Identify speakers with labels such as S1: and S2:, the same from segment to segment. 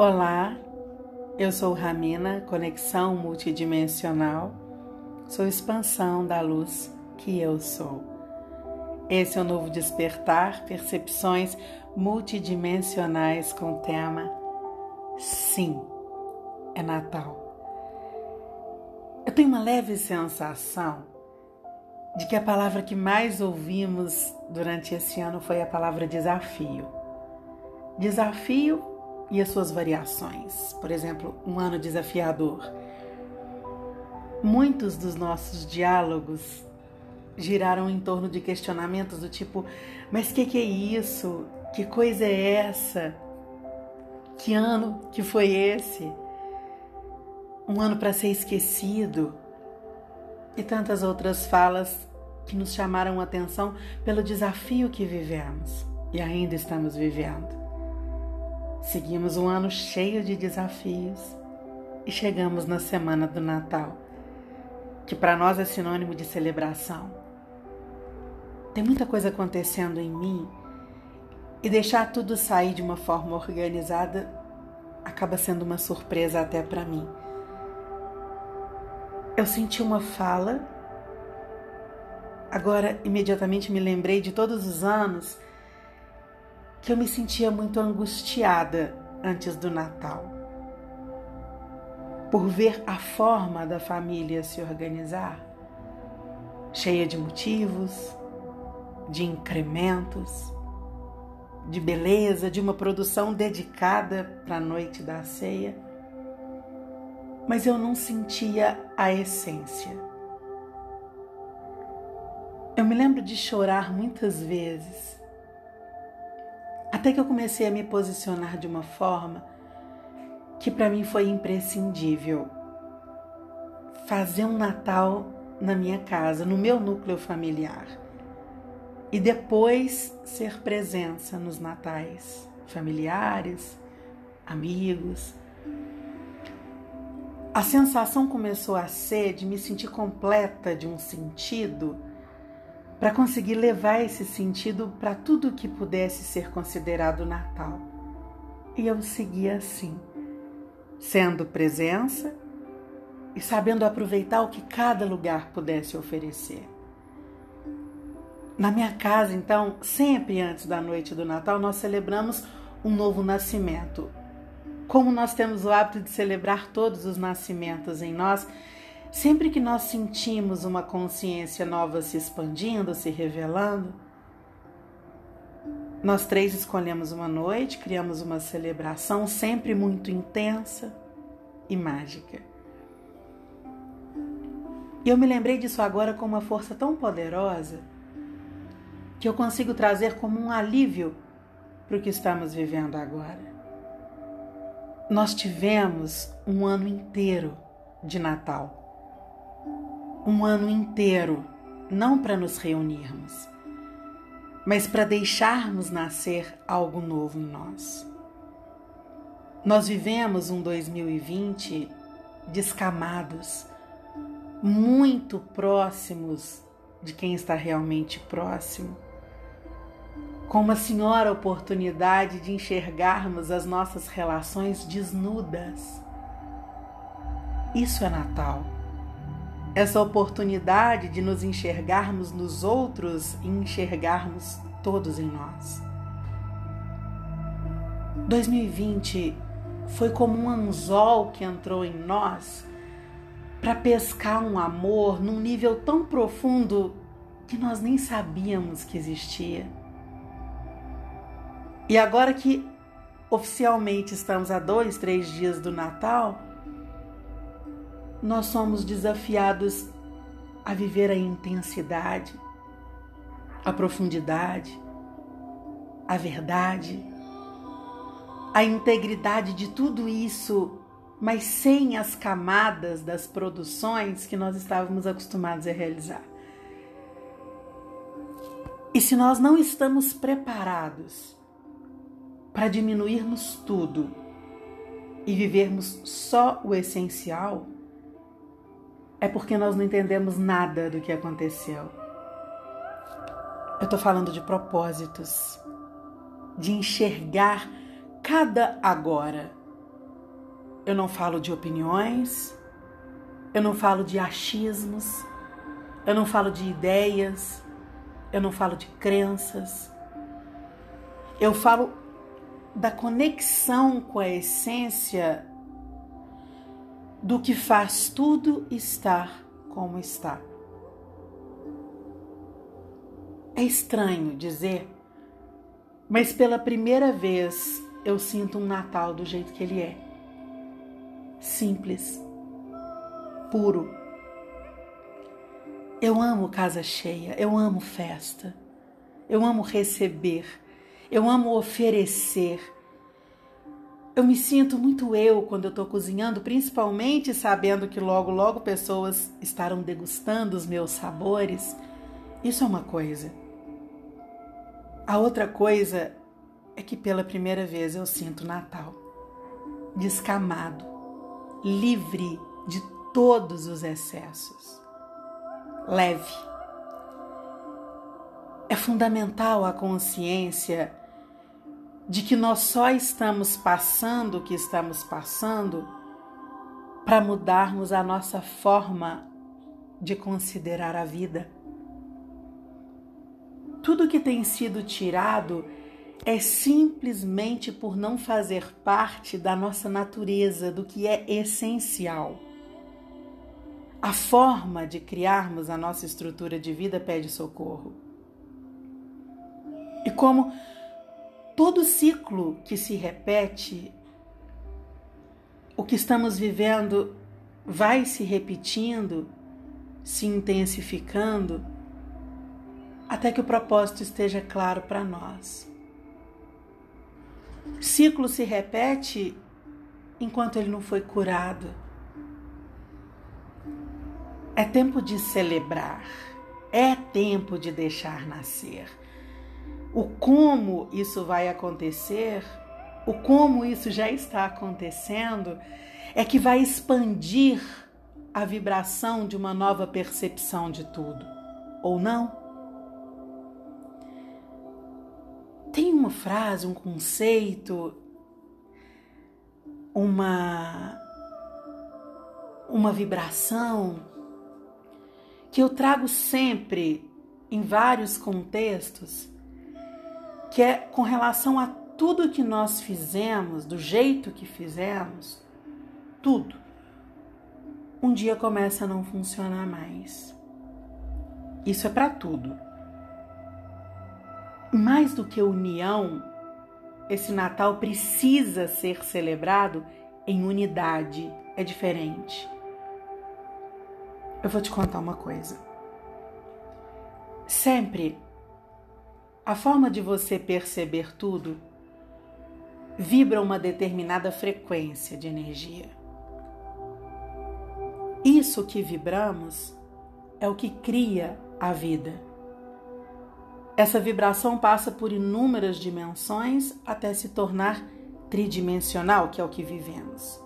S1: Olá, eu sou Ramina, conexão multidimensional, sou expansão da luz que eu sou. Esse é o novo despertar, percepções multidimensionais com o tema Sim, é Natal. Eu tenho uma leve sensação de que a palavra que mais ouvimos durante esse ano foi a palavra desafio. Desafio e as suas variações. Por exemplo, um ano desafiador. Muitos dos nossos diálogos giraram em torno de questionamentos do tipo: mas que que é isso? Que coisa é essa? Que ano que foi esse? Um ano para ser esquecido? E tantas outras falas que nos chamaram a atenção pelo desafio que vivemos e ainda estamos vivendo. Seguimos um ano cheio de desafios e chegamos na semana do Natal, que para nós é sinônimo de celebração. Tem muita coisa acontecendo em mim e deixar tudo sair de uma forma organizada acaba sendo uma surpresa até para mim. Eu senti uma fala, agora imediatamente me lembrei de todos os anos que eu me sentia muito angustiada antes do Natal. Por ver a forma da família se organizar, cheia de motivos, de incrementos, de beleza, de uma produção dedicada para a noite da ceia. Mas eu não sentia a essência. Eu me lembro de chorar muitas vezes até que eu comecei a me posicionar de uma forma que para mim foi imprescindível. Fazer um Natal na minha casa, no meu núcleo familiar. E depois ser presença nos natais familiares, amigos. A sensação começou a ser de me sentir completa de um sentido para conseguir levar esse sentido para tudo que pudesse ser considerado Natal. E eu seguia assim, sendo presença e sabendo aproveitar o que cada lugar pudesse oferecer. Na minha casa, então, sempre antes da noite do Natal, nós celebramos um novo nascimento. Como nós temos o hábito de celebrar todos os nascimentos em nós, Sempre que nós sentimos uma consciência nova se expandindo, se revelando, nós três escolhemos uma noite, criamos uma celebração sempre muito intensa e mágica. E eu me lembrei disso agora com uma força tão poderosa que eu consigo trazer como um alívio para o que estamos vivendo agora. Nós tivemos um ano inteiro de Natal um ano inteiro, não para nos reunirmos, mas para deixarmos nascer algo novo em nós. Nós vivemos um 2020 descamados, muito próximos de quem está realmente próximo, com uma senhora oportunidade de enxergarmos as nossas relações desnudas. Isso é Natal essa oportunidade de nos enxergarmos nos outros e enxergarmos todos em nós. 2020 foi como um anzol que entrou em nós para pescar um amor num nível tão profundo que nós nem sabíamos que existia. E agora que oficialmente estamos a dois, três dias do Natal, nós somos desafiados a viver a intensidade, a profundidade, a verdade, a integridade de tudo isso, mas sem as camadas das produções que nós estávamos acostumados a realizar. E se nós não estamos preparados para diminuirmos tudo e vivermos só o essencial, é porque nós não entendemos nada do que aconteceu. Eu estou falando de propósitos, de enxergar cada agora. Eu não falo de opiniões, eu não falo de achismos, eu não falo de ideias, eu não falo de crenças. Eu falo da conexão com a essência do que faz tudo estar como está. É estranho dizer, mas pela primeira vez eu sinto um Natal do jeito que ele é. Simples, puro. Eu amo casa cheia, eu amo festa, eu amo receber, eu amo oferecer. Eu me sinto muito eu quando eu estou cozinhando, principalmente sabendo que logo, logo pessoas estarão degustando os meus sabores. Isso é uma coisa. A outra coisa é que pela primeira vez eu sinto Natal descamado, livre de todos os excessos, leve. É fundamental a consciência de que nós só estamos passando o que estamos passando para mudarmos a nossa forma de considerar a vida. Tudo que tem sido tirado é simplesmente por não fazer parte da nossa natureza, do que é essencial. A forma de criarmos a nossa estrutura de vida pede socorro. E como todo ciclo que se repete, o que estamos vivendo vai se repetindo, se intensificando, até que o propósito esteja claro para nós. Ciclo se repete enquanto ele não foi curado. É tempo de celebrar, é tempo de deixar nascer. O como isso vai acontecer, o como isso já está acontecendo, é que vai expandir a vibração de uma nova percepção de tudo, ou não? tem uma frase, um conceito, uma uma vibração que eu trago sempre em vários contextos, que é com relação a tudo que nós fizemos, do jeito que fizemos, tudo. Um dia começa a não funcionar mais. Isso é para tudo mais do que união, esse Natal precisa ser celebrado em unidade. É diferente. Eu vou te contar uma coisa. Sempre a forma de você perceber tudo vibra uma determinada frequência de energia. Isso que vibramos é o que cria a vida. Essa vibração passa por inúmeras dimensões até se tornar tridimensional, que é o que vivemos.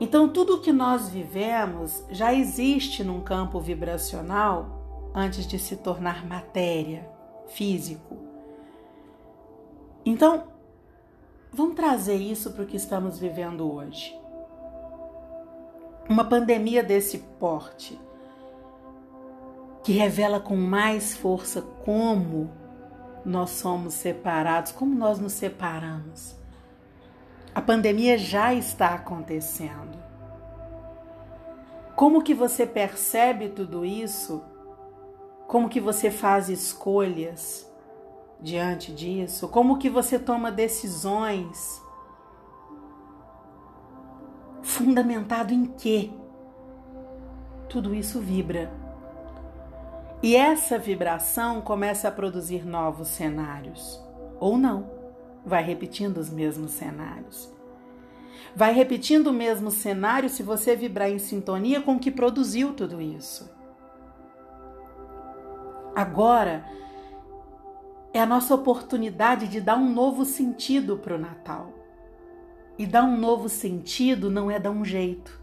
S1: Então, tudo o que nós vivemos já existe num campo vibracional antes de se tornar matéria, físico. Então, vamos trazer isso para o que estamos vivendo hoje. Uma pandemia desse porte que revela com mais força como nós somos separados, como nós nos separamos. A pandemia já está acontecendo. Como que você percebe tudo isso? Como que você faz escolhas diante disso? Como que você toma decisões? Fundamentado em quê? Tudo isso vibra e essa vibração começa a produzir novos cenários. Ou não, vai repetindo os mesmos cenários. Vai repetindo o mesmo cenário se você vibrar em sintonia com o que produziu tudo isso. Agora é a nossa oportunidade de dar um novo sentido para o Natal. E dar um novo sentido não é dar um jeito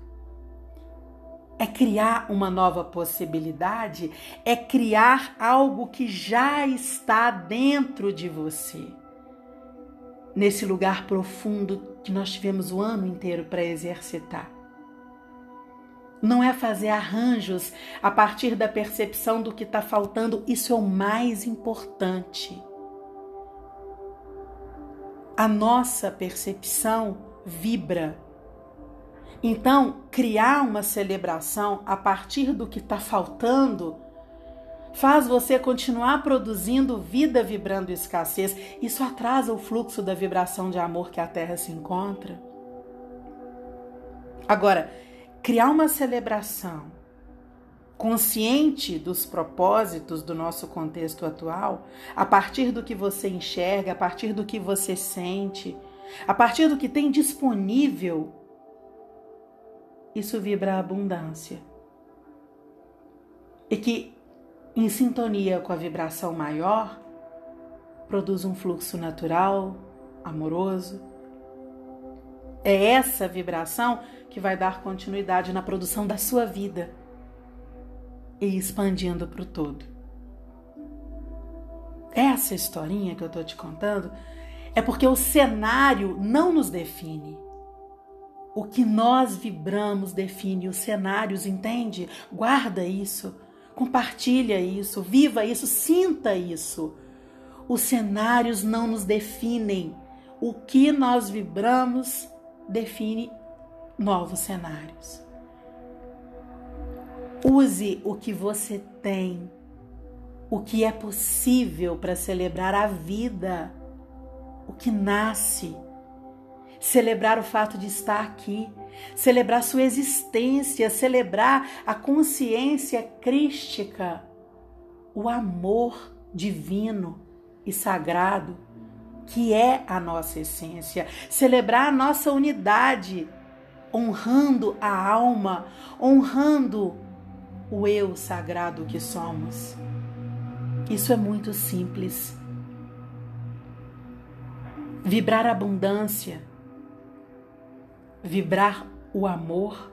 S1: é criar uma nova possibilidade, é criar algo que já está dentro de você. Nesse lugar profundo que nós tivemos o ano inteiro para exercitar. Não é fazer arranjos a partir da percepção do que está faltando, isso é o mais importante. A nossa percepção vibra. Então, criar uma celebração a partir do que está faltando faz você continuar produzindo vida vibrando escassez. Isso atrasa o fluxo da vibração de amor que a Terra se encontra. Agora, criar uma celebração consciente dos propósitos do nosso contexto atual, a partir do que você enxerga, a partir do que você sente, a partir do que tem disponível, isso vibra a abundância. E que, em sintonia com a vibração maior, produz um fluxo natural, amoroso, é essa vibração que vai dar continuidade na produção da sua vida e expandindo para o todo. Essa historinha que eu estou te contando é porque o cenário não nos define. O que nós vibramos define os cenários, entende? Guarda isso, compartilha isso, viva isso, sinta isso. Os cenários não nos definem. O que nós vibramos define novos cenários. Use o que você tem, o que é possível para celebrar a vida, o que nasce. Celebrar o fato de estar aqui, celebrar sua existência, celebrar a consciência crística, o amor divino e sagrado que é a nossa essência, celebrar a nossa unidade, honrando a alma, honrando o eu sagrado que somos. Isso é muito simples. Vibrar abundância, vibrar o amor,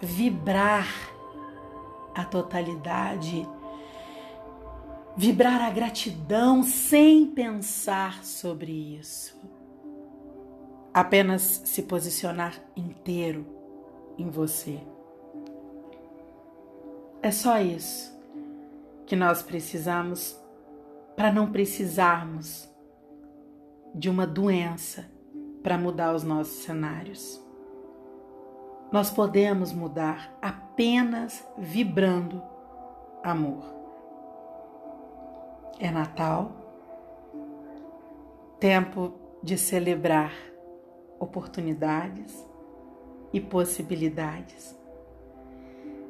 S1: vibrar a totalidade vibrar a gratidão sem pensar sobre isso. Apenas se posicionar inteiro em você. É só isso que nós precisamos para não precisarmos de uma doença para mudar os nossos cenários. Nós podemos mudar apenas vibrando amor. É Natal, tempo de celebrar oportunidades e possibilidades.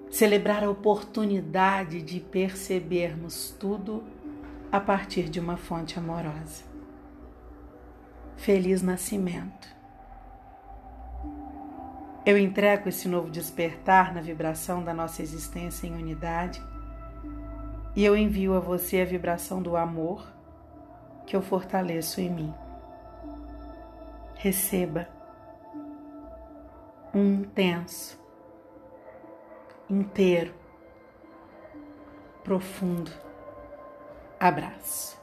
S1: Celebrar a oportunidade de percebermos tudo a partir de uma fonte amorosa. Feliz nascimento. Eu entrego esse novo despertar na vibração da nossa existência em unidade e eu envio a você a vibração do amor que eu fortaleço em mim. Receba um intenso, inteiro, profundo abraço.